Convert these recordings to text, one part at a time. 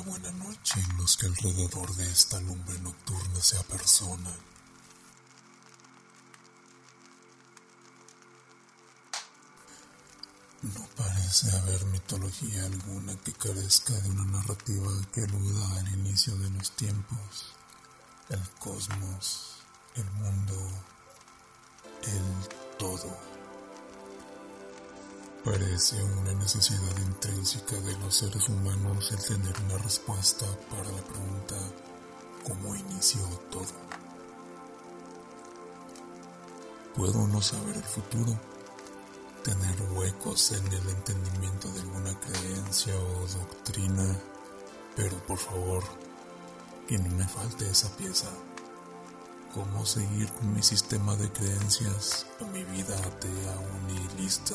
buena noche en los que alrededor de esta lumbre nocturna se apersona. No parece haber mitología alguna que carezca de una narrativa que aluda al inicio de los tiempos, el cosmos, el mundo, el todo. Parece una necesidad intrínseca de los seres humanos el tener una respuesta para la pregunta ¿cómo inició todo? Puedo no saber el futuro, tener huecos en el entendimiento de alguna creencia o doctrina, pero por favor, que no me falte esa pieza. ¿Cómo seguir con mi sistema de creencias o mi vida atea o nihilista?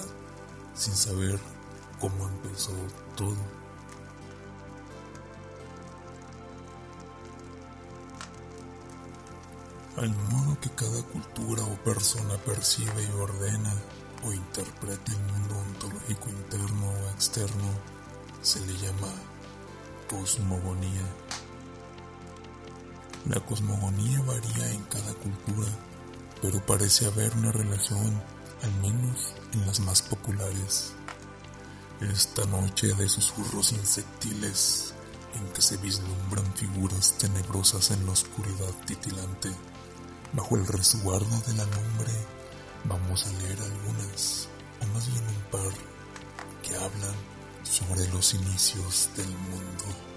Sin saber cómo empezó todo. Al modo que cada cultura o persona percibe y ordena o interpreta el mundo ontológico interno o externo, se le llama cosmogonía. La cosmogonía varía en cada cultura, pero parece haber una relación al menos en las más populares. Esta noche de susurros insectiles en que se vislumbran figuras tenebrosas en la oscuridad titilante, bajo el resguardo de la lumbre, vamos a leer algunas, o más bien un par, que hablan sobre los inicios del mundo.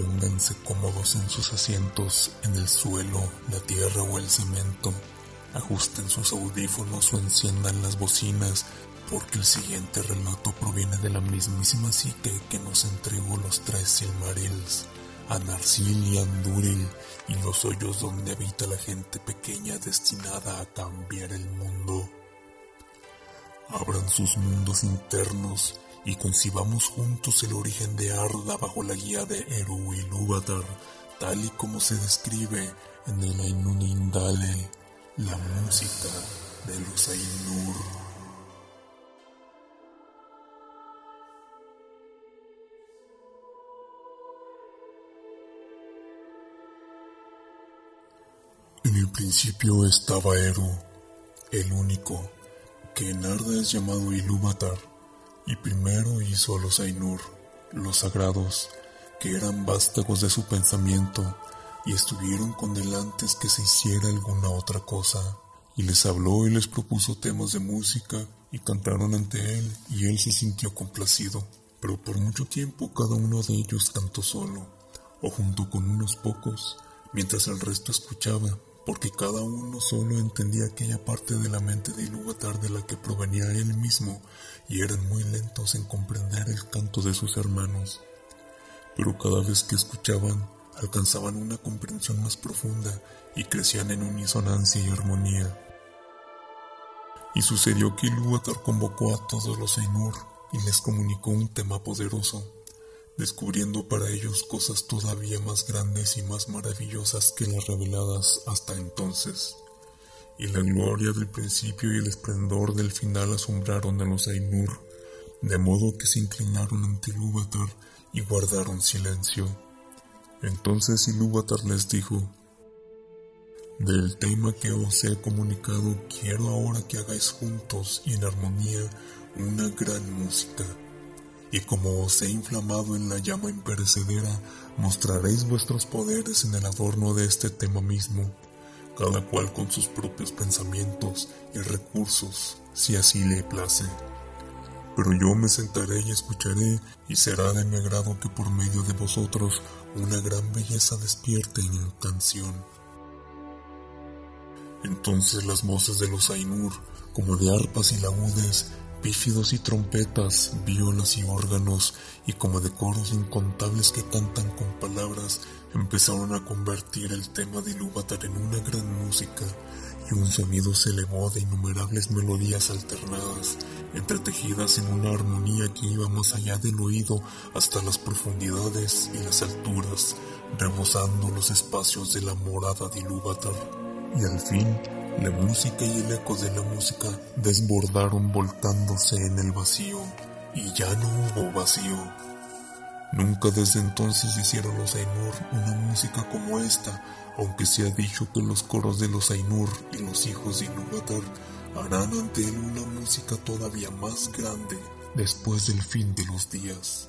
Pónganse cómodos en sus asientos, en el suelo, la tierra o el cemento. Ajusten sus audífonos o enciendan las bocinas, porque el siguiente relato proviene de la mismísima psique que nos entregó los tres Silmarils, Anarsil y Anduril, y los hoyos donde habita la gente pequeña destinada a cambiar el mundo. Abran sus mundos internos y concibamos juntos el origen de Arda bajo la guía de Eru Ilúvatar, tal y como se describe en el Ainun Indale, la música de los Ainur. En el principio estaba Eru, el único, que en Arda es llamado Ilúvatar y primero hizo a los Ainur, los sagrados, que eran vástagos de su pensamiento, y estuvieron con delantes que se hiciera alguna otra cosa. Y les habló y les propuso temas de música, y cantaron ante él, y él se sintió complacido. Pero por mucho tiempo cada uno de ellos cantó solo, o junto con unos pocos, mientras el resto escuchaba, porque cada uno solo entendía aquella parte de la mente de Ilúvatar de la que provenía él mismo, y eran muy lentos en comprender el canto de sus hermanos. Pero cada vez que escuchaban, alcanzaban una comprensión más profunda y crecían en unisonancia y armonía. Y sucedió que Ilúvatar convocó a todos los Ainur y les comunicó un tema poderoso descubriendo para ellos cosas todavía más grandes y más maravillosas que las reveladas hasta entonces. Y la gloria del principio y el esplendor del final asombraron a los Ainur, de modo que se inclinaron ante Ilúvatar y guardaron silencio. Entonces Ilúvatar les dijo, Del tema que os he comunicado quiero ahora que hagáis juntos y en armonía una gran música y como os he inflamado en la llama imperecedera, mostraréis vuestros poderes en el adorno de este tema mismo, cada cual con sus propios pensamientos y recursos, si así le place. Pero yo me sentaré y escucharé, y será de mi agrado que por medio de vosotros una gran belleza despierte en canción. Entonces las voces de los Ainur, como de arpas y laúdes, pífidos y trompetas, violas y órganos, y como de coros incontables que cantan con palabras, empezaron a convertir el tema de Ilúvatar en una gran música, y un sonido se elevó de innumerables melodías alternadas, entretejidas en una armonía que iba más allá del oído hasta las profundidades y las alturas, rebosando los espacios de la morada de Ilúvatar. Y al fin, la música y el eco de la música desbordaron volcándose en el vacío, y ya no hubo vacío. Nunca desde entonces hicieron los Ainur una música como esta, aunque se ha dicho que los coros de los Ainur y los hijos de Ilúvatar harán ante él una música todavía más grande después del fin de los días.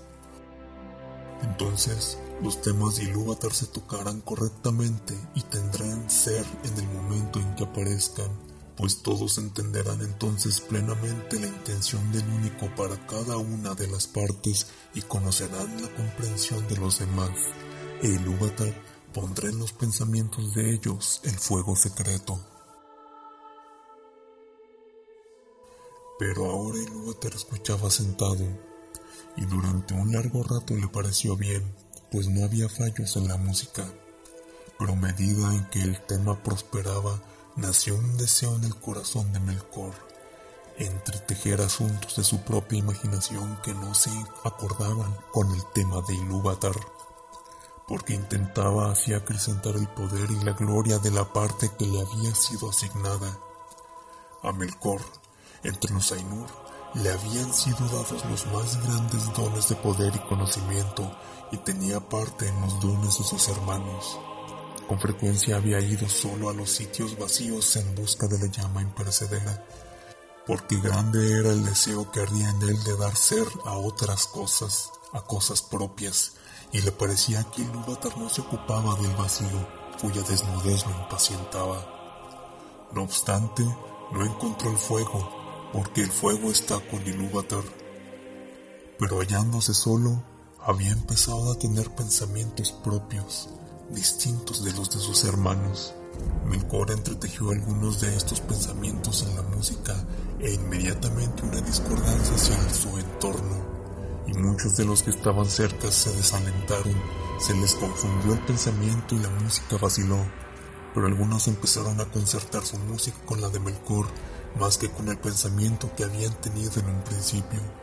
Entonces, los temas de Ilúvatar se tocarán correctamente y tendrán ser en el momento en que aparezcan pues todos entenderán entonces plenamente la intención del único para cada una de las partes y conocerán la comprensión de los demás. E Ilúvatar pondrá en los pensamientos de ellos el fuego secreto. Pero ahora Ilúvatar escuchaba sentado, y durante un largo rato le pareció bien, pues no había fallos en la música. Pero a medida en que el tema prosperaba, nació un deseo en el corazón de Melkor, entretejer asuntos de su propia imaginación que no se acordaban con el tema de Ilúvatar, porque intentaba así acrecentar el poder y la gloria de la parte que le había sido asignada. A Melkor, entre los Ainur, le habían sido dados los más grandes dones de poder y conocimiento, y tenía parte en los dones de sus hermanos. Con frecuencia había ido solo a los sitios vacíos en busca de la llama imperecedera, porque grande era el deseo que ardía en él de dar ser a otras cosas, a cosas propias, y le parecía que Ilúvatar no se ocupaba del vacío, cuya desnudez lo impacientaba. No obstante, no encontró el fuego, porque el fuego está con Ilúvatar. Pero hallándose solo, había empezado a tener pensamientos propios, distintos de los de sus hermanos. Melkor entretejió algunos de estos pensamientos en la música e inmediatamente una discordancia se alzó en torno, y muchos de los que estaban cerca se desalentaron, se les confundió el pensamiento y la música vaciló, pero algunos empezaron a concertar su música con la de Melkor más que con el pensamiento que habían tenido en un principio.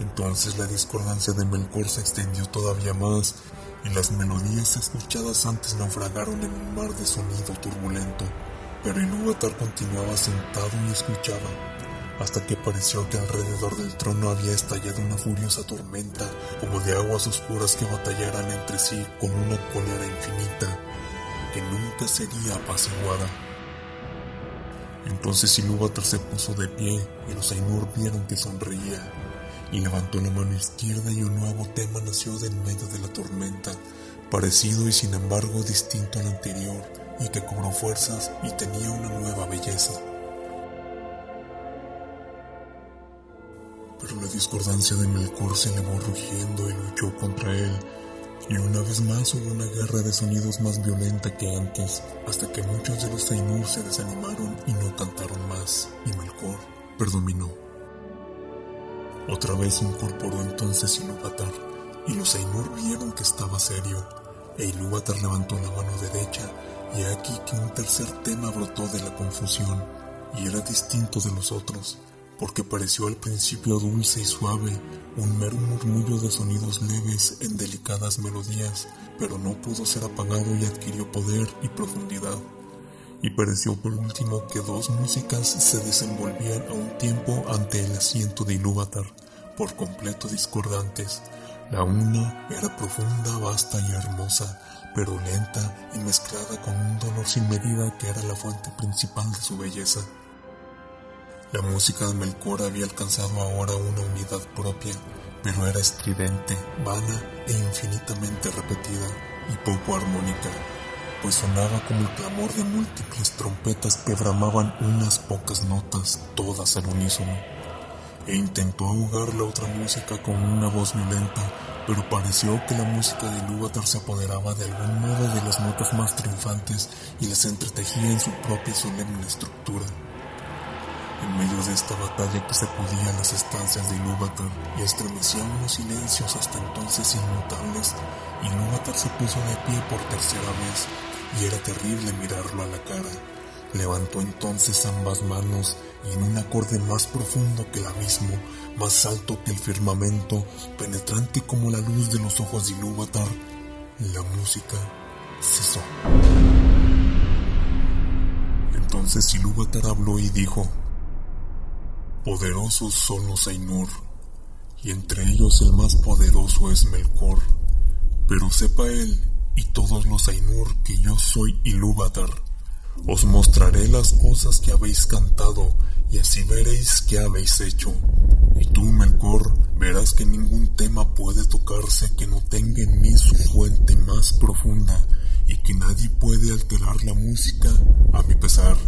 Entonces la discordancia de Melkor se extendió todavía más y las melodías escuchadas antes naufragaron en un mar de sonido turbulento, pero Ilúvatar continuaba sentado y escuchaba, hasta que pareció que alrededor del trono había estallado una furiosa tormenta, como de aguas oscuras que batallaran entre sí con una cólera infinita, que nunca sería apaciguada. Entonces Ilúvatar se puso de pie y los Ainur vieron que sonreía levantó la mano izquierda y un nuevo tema nació de en medio de la tormenta, parecido y sin embargo distinto al anterior, y que cobró fuerzas y tenía una nueva belleza. Pero la discordancia de Melkor se elevó rugiendo y luchó contra él, y una vez más hubo una guerra de sonidos más violenta que antes, hasta que muchos de los Ainur se desanimaron y no cantaron más, y Melkor predominó. Otra vez incorporó entonces Ilúvatar, y los Ainur vieron que estaba serio, e Ilúvatar levantó la mano derecha, y aquí que un tercer tema brotó de la confusión, y era distinto de los otros, porque pareció al principio dulce y suave, un mero murmullo de sonidos leves en delicadas melodías, pero no pudo ser apagado y adquirió poder y profundidad. Y pareció por último que dos músicas se desenvolvían a un tiempo ante el asiento de Ilúvatar, por completo discordantes. La una era profunda, vasta y hermosa, pero lenta y mezclada con un dolor sin medida que era la fuente principal de su belleza. La música de Melkor había alcanzado ahora una unidad propia, pero era estridente, vana e infinitamente repetida y poco armónica, pues sonaba como el clamor de múltiples trompetas que bramaban unas pocas notas, todas al unísono e intentó ahogar la otra música con una voz violenta, pero pareció que la música de Ilúvatar se apoderaba de algún modo de las notas más triunfantes y las entretejía en su propia solemne estructura. En medio de esta batalla que sacudía las estancias de Ilúvatar y estremecía unos silencios hasta entonces inmutables, Ilúvatar se puso de pie por tercera vez y era terrible mirarlo a la cara. Levantó entonces ambas manos y en un acorde más profundo que el abismo, más alto que el firmamento, penetrante como la luz de los ojos de Ilúvatar, la música cesó. Entonces Ilúvatar habló y dijo, Poderosos son los Ainur, y entre ellos el más poderoso es Melkor. Pero sepa él y todos los Ainur que yo soy Ilúvatar. Os mostraré las cosas que habéis cantado, y así veréis qué habéis hecho. Y tú, Melkor, verás que ningún tema puede tocarse que no tenga en mí su fuente más profunda, y que nadie puede alterar la música a mi pesar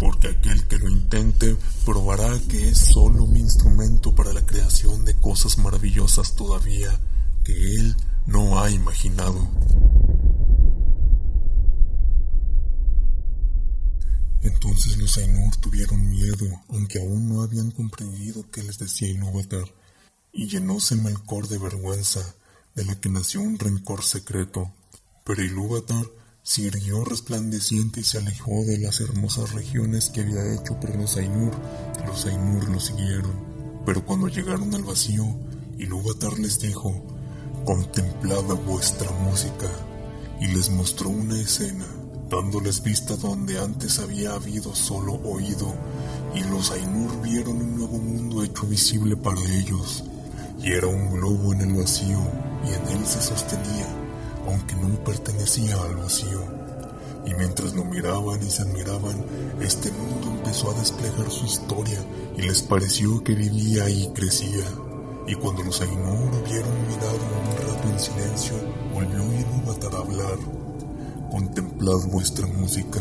porque aquel que lo intente probará que es solo mi instrumento para la creación de cosas maravillosas todavía que él no ha imaginado. Entonces los Ainur tuvieron miedo, aunque aún no habían comprendido qué les decía Ilúvatar, y llenóse Melkor de vergüenza, de la que nació un rencor secreto. Pero Ilúvatar Sirvió resplandeciente y se alejó de las hermosas regiones que había hecho por los Ainur. Los Ainur lo siguieron. Pero cuando llegaron al vacío, Ilúvatar les dijo, Contemplad vuestra música. Y les mostró una escena, dándoles vista donde antes había habido solo oído. Y los Ainur vieron un nuevo mundo hecho visible para ellos. Y era un globo en el vacío, y en él se sostenía aunque no pertenecía al vacío. Y mientras lo miraban y se admiraban, este mundo empezó a desplegar su historia y les pareció que vivía y crecía. Y cuando los Ainur hubieron mirado un rato en silencio, volvió Ilúvatar a hablar. Contemplad vuestra música,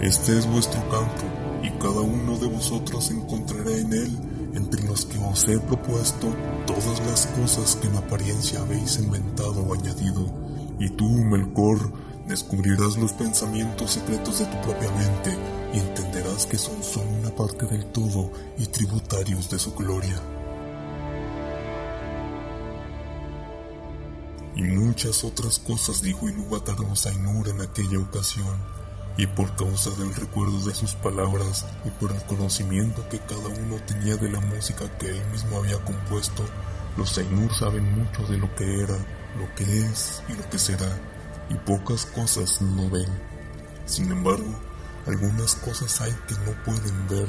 este es vuestro canto, y cada uno de vosotros encontrará en él, entre los que os he propuesto, todas las cosas que en apariencia habéis inventado o añadido y tú, Melkor, descubrirás los pensamientos secretos de tu propia mente y entenderás que son solo una parte del todo y tributarios de su gloria. Y muchas otras cosas dijo Ilúvatar Ainur en aquella ocasión, y por causa del recuerdo de sus palabras y por el conocimiento que cada uno tenía de la música que él mismo había compuesto, los Ainur saben mucho de lo que era lo que es y lo que será, y pocas cosas no ven. Sin embargo, algunas cosas hay que no pueden ver,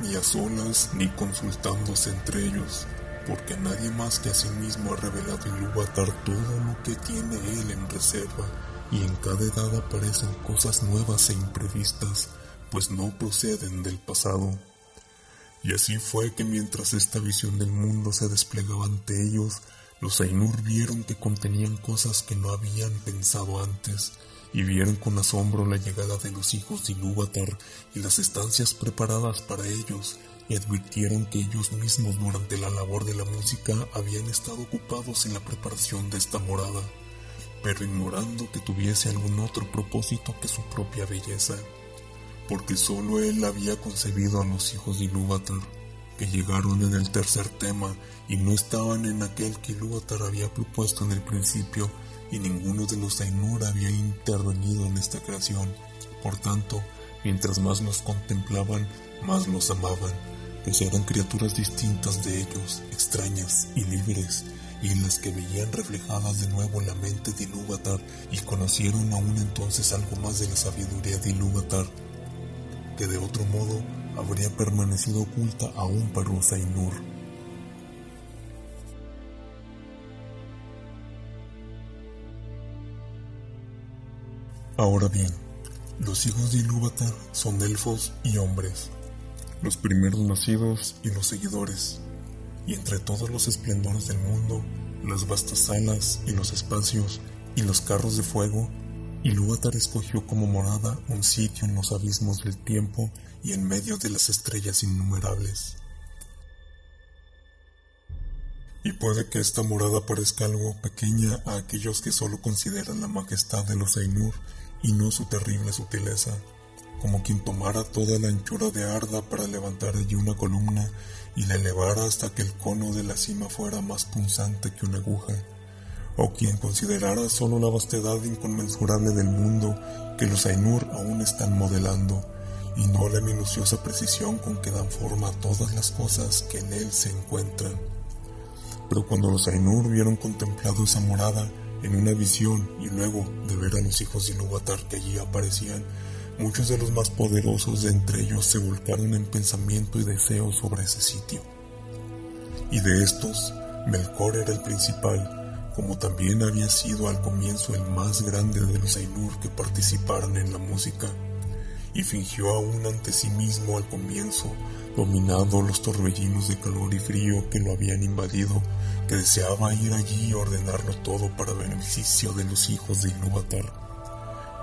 ni a solas ni consultándose entre ellos, porque nadie más que a sí mismo ha revelado Ilúvatar todo lo que tiene él en reserva, y en cada edad aparecen cosas nuevas e imprevistas, pues no proceden del pasado. Y así fue que mientras esta visión del mundo se desplegaba ante ellos, los Ainur vieron que contenían cosas que no habían pensado antes, y vieron con asombro la llegada de los hijos de Ilúvatar y las estancias preparadas para ellos, y advirtieron que ellos mismos durante la labor de la música habían estado ocupados en la preparación de esta morada, pero ignorando que tuviese algún otro propósito que su propia belleza, porque sólo él había concebido a los hijos de Ilúvatar que llegaron en el tercer tema y no estaban en aquel que Ilúvatar había propuesto en el principio y ninguno de los Ainur había intervenido en esta creación. Por tanto, mientras más los contemplaban, más los amaban, pues eran criaturas distintas de ellos, extrañas y libres, y en las que veían reflejadas de nuevo la mente de Ilúvatar y conocieron aún entonces algo más de la sabiduría de Ilúvatar, que de otro modo habría permanecido oculta aún para los Ainur. Ahora bien, los hijos de Ilúvatar son elfos y hombres, los primeros nacidos y los seguidores, y entre todos los esplendores del mundo, las vastas salas y los espacios y los carros de fuego Ilúvatar escogió como morada un sitio en los abismos del tiempo y en medio de las estrellas innumerables. Y puede que esta morada parezca algo pequeña a aquellos que solo consideran la majestad de los Ainur y no su terrible sutileza, como quien tomara toda la anchura de Arda para levantar allí una columna y la elevara hasta que el cono de la cima fuera más punzante que una aguja o quien considerara solo la vastedad inconmensurable del mundo que los Ainur aún están modelando, y no la minuciosa precisión con que dan forma a todas las cosas que en él se encuentran. Pero cuando los Ainur vieron contemplado esa morada en una visión y luego de ver a los hijos de Ilúvatar que allí aparecían, muchos de los más poderosos de entre ellos se volcaron en pensamiento y deseo sobre ese sitio y de estos Melkor era el principal, como también había sido al comienzo el más grande de los Ainur que participaron en la música, y fingió aún ante sí mismo al comienzo, dominando los torbellinos de calor y frío que lo habían invadido, que deseaba ir allí y ordenarlo todo para beneficio de los hijos de Ilúvatar.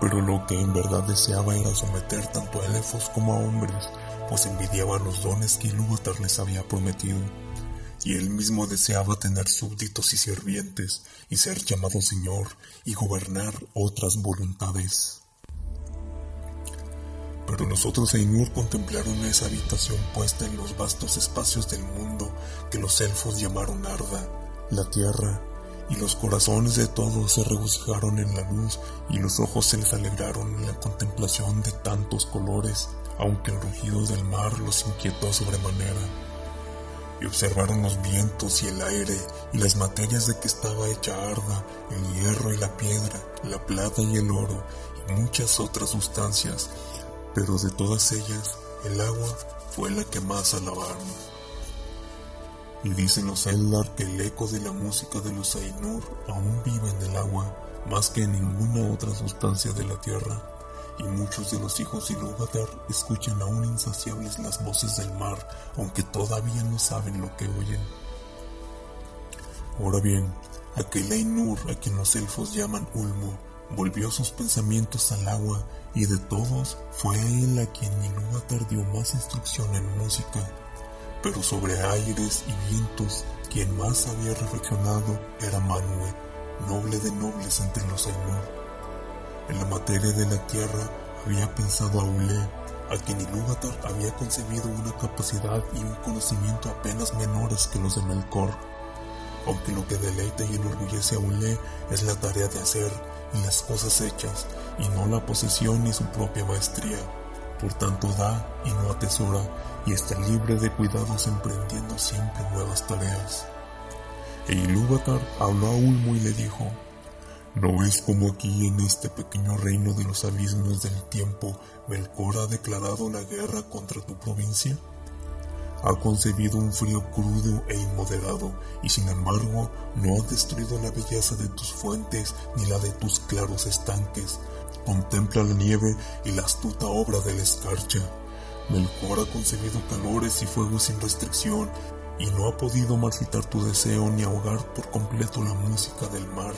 Pero lo que en verdad deseaba era someter tanto a elfos como a hombres, pues envidiaba los dones que Ilúvatar les había prometido y él mismo deseaba tener súbditos y sirvientes y ser llamado Señor y gobernar otras voluntades. Pero los otros Ainur contemplaron esa habitación puesta en los vastos espacios del mundo que los elfos llamaron Arda, la tierra, y los corazones de todos se regocijaron en la luz y los ojos se les alegraron en la contemplación de tantos colores, aunque el rugido del mar los inquietó sobremanera y observaron los vientos y el aire y las materias de que estaba hecha Arda, el hierro y la piedra, la plata y el oro y muchas otras sustancias, pero de todas ellas el agua fue la que más alabaron. Y dicen los Eldar que el eco de la música de los Ainur aún vive en el agua más que en ninguna otra sustancia de la tierra y muchos de los hijos de Ilúvatar escuchan aún insaciables las voces del mar, aunque todavía no saben lo que oyen. Ahora bien, aquel Ainur a quien los elfos llaman Ulmo, volvió sus pensamientos al agua, y de todos fue él a quien Ilúvatar dio más instrucción en música. Pero sobre aires y vientos, quien más había reflexionado era Manue, noble de nobles entre los Ainur en la materia de la tierra había pensado a a quien Ilúvatar había concebido una capacidad y un conocimiento apenas menores que los de Melkor. Aunque lo que deleita y enorgullece a Ule es la tarea de hacer y las cosas hechas, y no la posesión ni su propia maestría. Por tanto da y no atesora, y está libre de cuidados emprendiendo siempre nuevas tareas. E Ilúvatar habló a Ulmo y le dijo, ¿No ves como aquí en este pequeño reino de los abismos del tiempo Melkor ha declarado la guerra contra tu provincia? Ha concebido un frío crudo e inmoderado y sin embargo no ha destruido la belleza de tus fuentes ni la de tus claros estanques. Contempla la nieve y la astuta obra de la escarcha. Melkor ha concebido calores y fuegos sin restricción y no ha podido marcitar tu deseo ni ahogar por completo la música del mar.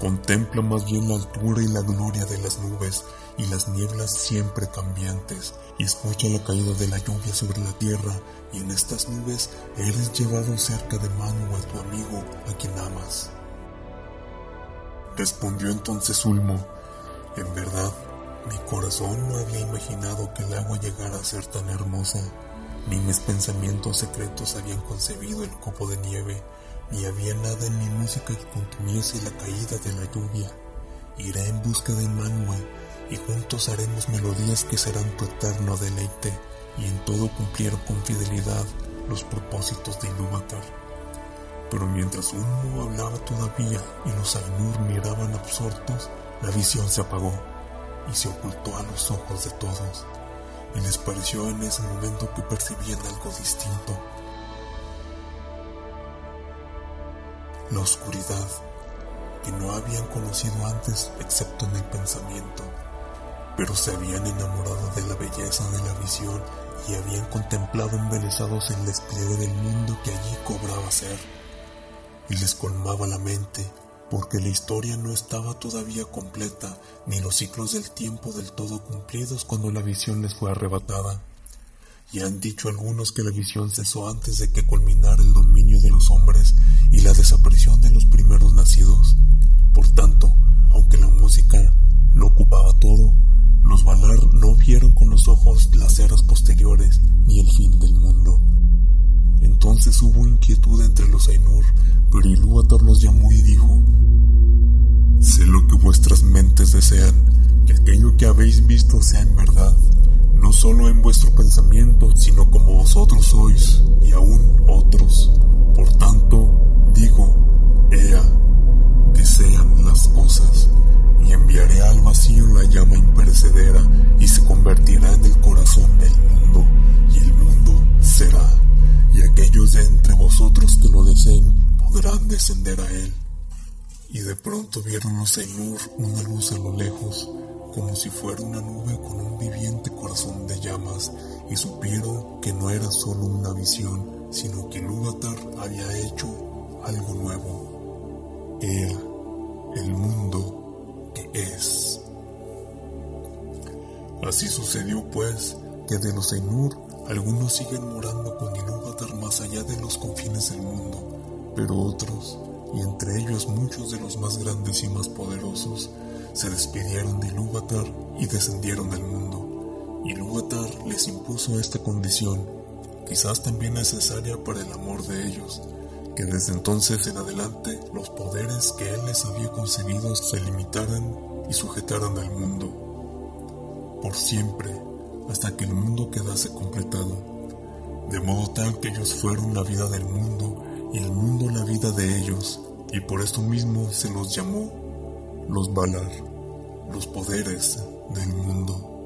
Contempla más bien la altura y la gloria de las nubes y las nieblas siempre cambiantes, y escucha la caída de la lluvia sobre la tierra, y en estas nubes eres llevado cerca de mano a tu amigo a quien amas. Respondió entonces Ulmo, en verdad, mi corazón no había imaginado que el agua llegara a ser tan hermosa, ni mis pensamientos secretos habían concebido el copo de nieve ni había nada en mi música que contuviese la caída de la lluvia. Iré en busca de Manuel y juntos haremos melodías que serán tu eterno deleite y en todo cumplieron con fidelidad los propósitos de Ilúvatar. Pero mientras uno hablaba todavía y los Ainur miraban absortos, la visión se apagó y se ocultó a los ojos de todos, y les pareció en ese momento que percibían algo distinto. La oscuridad que no habían conocido antes excepto en el pensamiento, pero se habían enamorado de la belleza de la visión y habían contemplado embelesados el despliegue del mundo que allí cobraba ser, y les colmaba la mente, porque la historia no estaba todavía completa, ni los ciclos del tiempo del todo cumplidos cuando la visión les fue arrebatada. Y han dicho algunos que la visión cesó antes de que culminara el dominio de los hombres y la desaparición de los primeros nacidos. Por tanto, aunque la música lo ocupaba todo, los Valar no vieron con los ojos las eras posteriores ni el fin del mundo. Entonces hubo inquietud entre los Ainur, pero Ilúvatar los llamó y dijo: Sé lo que vuestras mentes desean, que aquello que habéis visto sea en verdad no solo en vuestro pensamiento, sino como vosotros sois, y aún otros. Por tanto, digo, Ea, desean las cosas, y enviaré al vacío la llama imperecedera, y se convertirá en el corazón del mundo, y el mundo será, y aquello descender a él. Y de pronto vieron los Ainur una luz a lo lejos, como si fuera una nube con un viviente corazón de llamas, y supieron que no era solo una visión, sino que Lúvatar había hecho algo nuevo. Era el mundo que es. Así sucedió pues que de los Ainur algunos siguen morando con Ilúvatar más allá de los confines del mundo, pero otros, y entre ellos muchos de los más grandes y más poderosos, se despidieron de Ilúvatar y descendieron al mundo. Ilúvatar les impuso esta condición, quizás también necesaria para el amor de ellos, que desde entonces en adelante los poderes que él les había concedido se limitaran y sujetaran al mundo. Por siempre, hasta que el mundo quedase completado, de modo tal que ellos fueron la vida del mundo y el mundo la vida de ellos, y por esto mismo se los llamó los Valar, los poderes del mundo.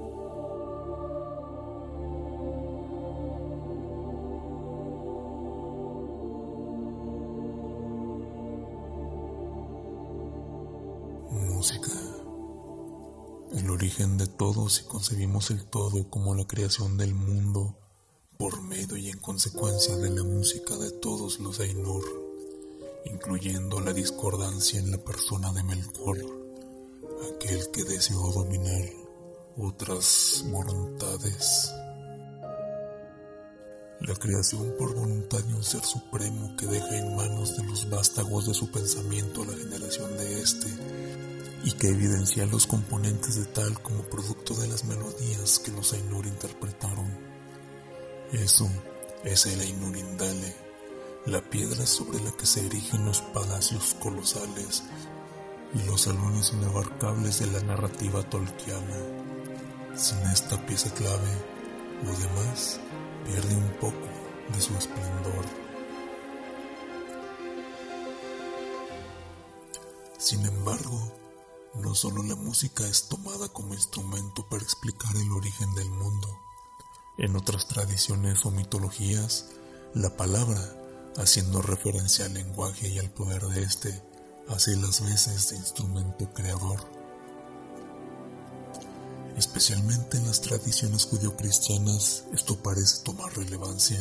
El origen de todo si concebimos el todo como la creación del mundo por medio y en consecuencia de la música de todos los Ainur, incluyendo la discordancia en la persona de Melkor, aquel que deseó dominar otras voluntades. La creación por voluntad de un ser supremo que deja en manos de los vástagos de su pensamiento la generación de éste y que evidencia los componentes de tal como producto de las melodías que los Ainur interpretaron. Eso es el Ainur Indale, la piedra sobre la que se erigen los palacios colosales y los salones inabarcables de la narrativa tolkiana. Sin esta pieza clave, lo demás pierde un poco de su esplendor. Sin embargo, no solo la música es tomada como instrumento para explicar el origen del mundo. En otras tradiciones o mitologías, la palabra, haciendo referencia al lenguaje y al poder de éste, hace las veces de instrumento creador. Especialmente en las tradiciones judio-cristianas, esto parece tomar relevancia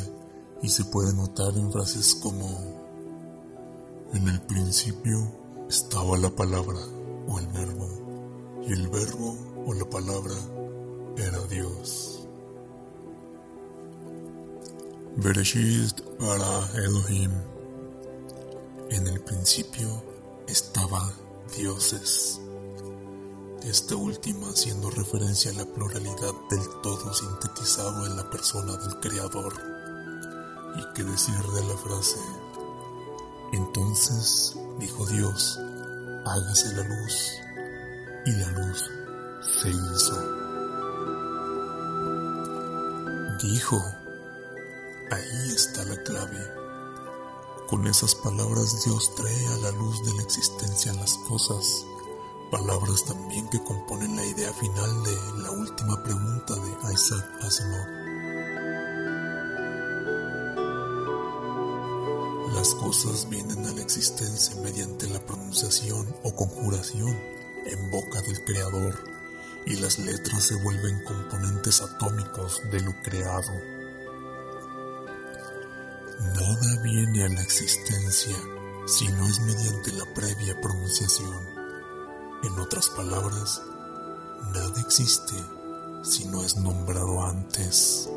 y se puede notar en frases como En el principio estaba la palabra o el verbo, y el verbo o la palabra era Dios. Bereshit para Elohim. En el principio estaba dioses. Esta última haciendo referencia a la pluralidad del todo sintetizado en la persona del Creador. Y que decir de la frase, entonces dijo Dios, hágase la luz, y la luz se hizo. Dijo, ahí está la clave. Con esas palabras Dios trae a la luz de la existencia las cosas, palabras también que componen la idea final de la última pregunta de Isaac Asimov. Las cosas vienen a la existencia mediante la pronunciación o conjuración en boca del Creador y las letras se vuelven componentes atómicos de lo creado. Nada viene a la existencia si no es mediante la previa pronunciación. En otras palabras, nada existe si no es nombrado antes.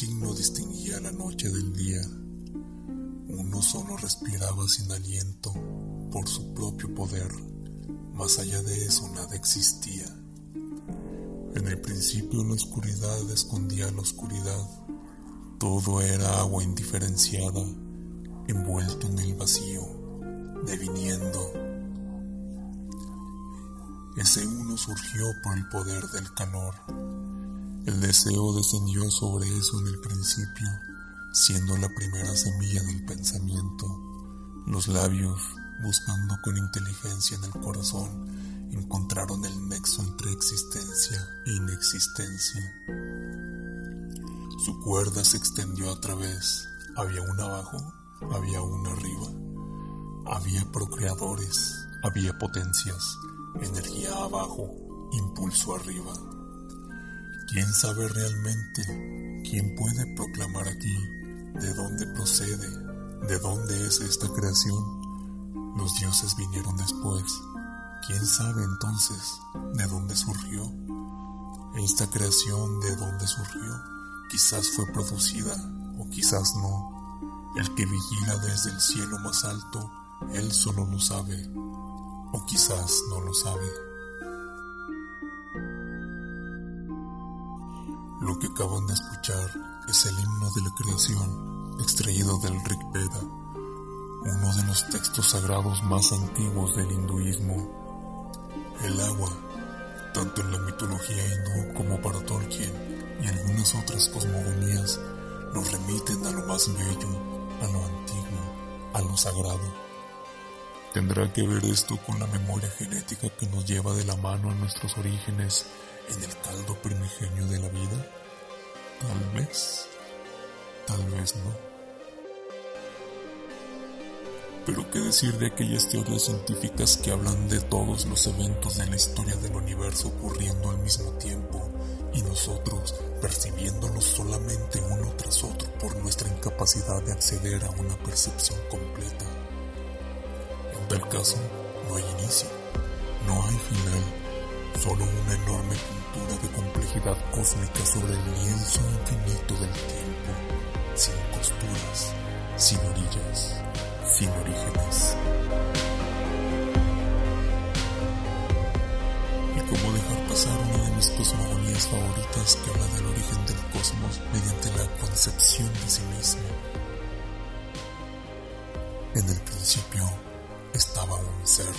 Signo distinguía la noche del día. Uno solo respiraba sin aliento por su propio poder. Más allá de eso nada existía. En el principio la oscuridad escondía la oscuridad. Todo era agua indiferenciada, envuelto en el vacío, deviniendo. Ese uno surgió por el poder del calor. El deseo descendió sobre eso en el principio, siendo la primera semilla del pensamiento. Los labios, buscando con inteligencia en el corazón, encontraron el nexo entre existencia e inexistencia. Su cuerda se extendió a través. Había una abajo, había una arriba. Había procreadores, había potencias, energía abajo, impulso arriba. ¿Quién sabe realmente? ¿Quién puede proclamar aquí de dónde procede? ¿De dónde es esta creación? Los dioses vinieron después ¿Quién sabe entonces de dónde surgió? Esta creación de dónde surgió quizás fue producida o quizás no. El que vigila desde el cielo más alto, él solo lo sabe o quizás no lo sabe. Lo que acaban de escuchar es el himno de la creación extraído del Rig Veda, uno de los textos sagrados más antiguos del hinduismo el agua, tanto en la mitología hindú como para Tolkien y algunas otras cosmogonías, nos remiten a lo más bello, a lo antiguo, a lo sagrado. ¿Tendrá que ver esto con la memoria genética que nos lleva de la mano a nuestros orígenes en el caldo primigenio de la vida? Tal vez, tal vez no. Pero qué decir de aquellas teorías científicas que hablan de todos los eventos de la historia del universo ocurriendo al mismo tiempo y nosotros percibiéndolos solamente uno tras otro por nuestra incapacidad de acceder a una percepción completa. Tal caso, no hay inicio, no hay final, solo una enorme pintura de complejidad cósmica sobre el lienzo infinito del tiempo, sin costuras, sin orillas sin orígenes. Y cómo dejar pasar una de mis cosmogonías favoritas que habla del origen del cosmos mediante la concepción de sí mismo. En el principio estaba un ser,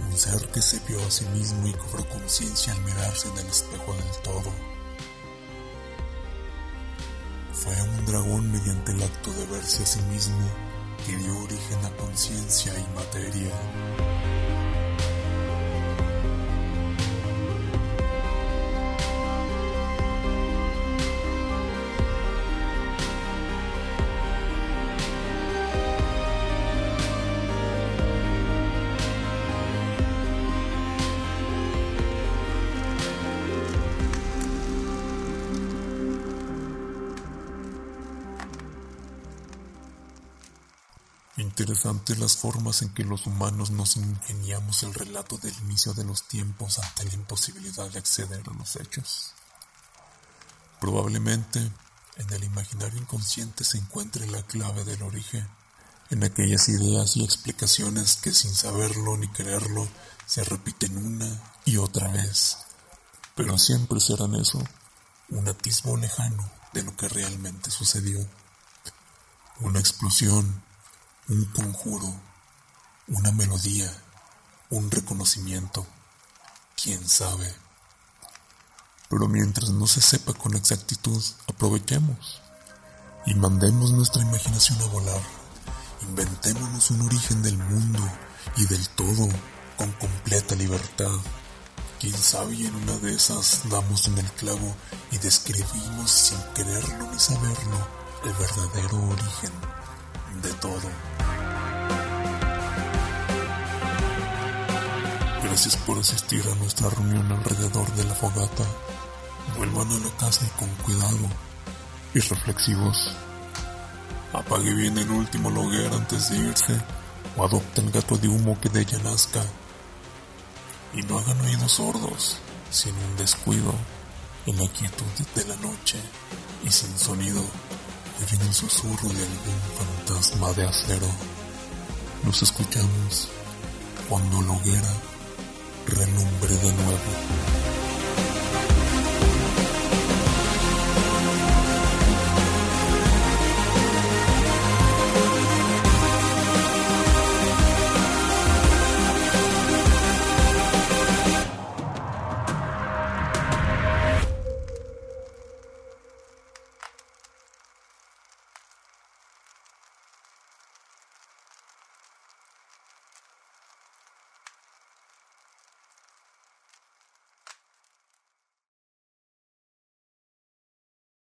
un ser que se vio a sí mismo y cobró conciencia al mirarse en el espejo del todo. Fue un dragón mediante el acto de verse a sí mismo que dio origen a conciencia y materia. Interesantes las formas en que los humanos nos ingeniamos el relato del inicio de los tiempos ante la imposibilidad de acceder a los hechos. Probablemente en el imaginario inconsciente se encuentre la clave del origen, en aquellas ideas y explicaciones que sin saberlo ni quererlo se repiten una y otra vez, pero siempre serán eso, un atisbo lejano de lo que realmente sucedió. Una explosión un conjuro, una melodía, un reconocimiento, quién sabe. Pero mientras no se sepa con exactitud, aprovechemos y mandemos nuestra imaginación a volar. Inventémonos un origen del mundo y del todo con completa libertad. Quién sabe y en una de esas damos en el clavo y describimos sin quererlo ni saberlo el verdadero origen de todo. Gracias por asistir a nuestra reunión alrededor de la fogata. Vuelvan a la casa con cuidado y reflexivos. Apague bien el último loguer antes de irse o adopte el gato de humo que de ella nazca. Y no hagan oídos sordos, sin un descuido, en la quietud de la noche y sin sonido, oyen el susurro de algún fantasma de acero. Nos escuchamos cuando la relumbre de nuevo.